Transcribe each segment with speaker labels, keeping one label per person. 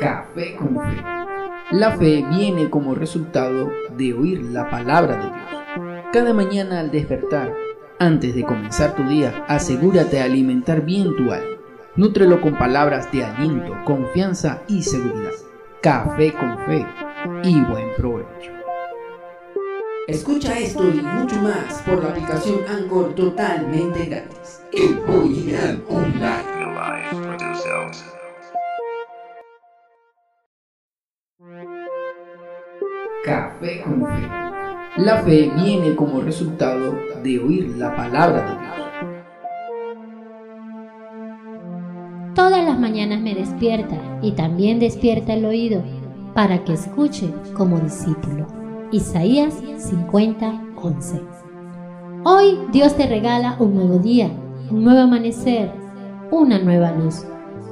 Speaker 1: Café con Fe. La fe viene como resultado de oír la palabra de Dios. Cada mañana al despertar, antes de comenzar tu día, asegúrate de alimentar bien tu alma. Nútrelo con palabras de aliento, confianza y seguridad. Café con Fe y buen provecho. Escucha esto y mucho más por la aplicación Anchor totalmente gratis. El online. Café con Fe. La fe viene como resultado de oír la palabra de Dios.
Speaker 2: Todas las mañanas me despierta y también despierta el oído para que escuche como discípulo. Isaías 50, 11. Hoy Dios te regala un nuevo día, un nuevo amanecer, una nueva luz.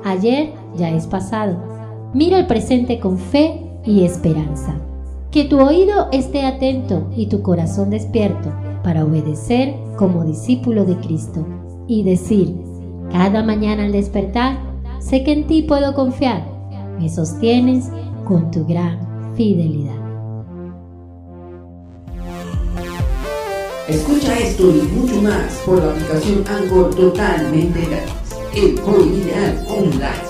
Speaker 2: Ayer ya es pasado. Mira el presente con fe y esperanza. Que tu oído esté atento y tu corazón despierto para obedecer como discípulo de Cristo y decir, cada mañana al despertar, sé que en ti puedo confiar, me sostienes con tu gran fidelidad.
Speaker 1: Escucha esto y mucho más por la aplicación Anchor totalmente gratis. El online.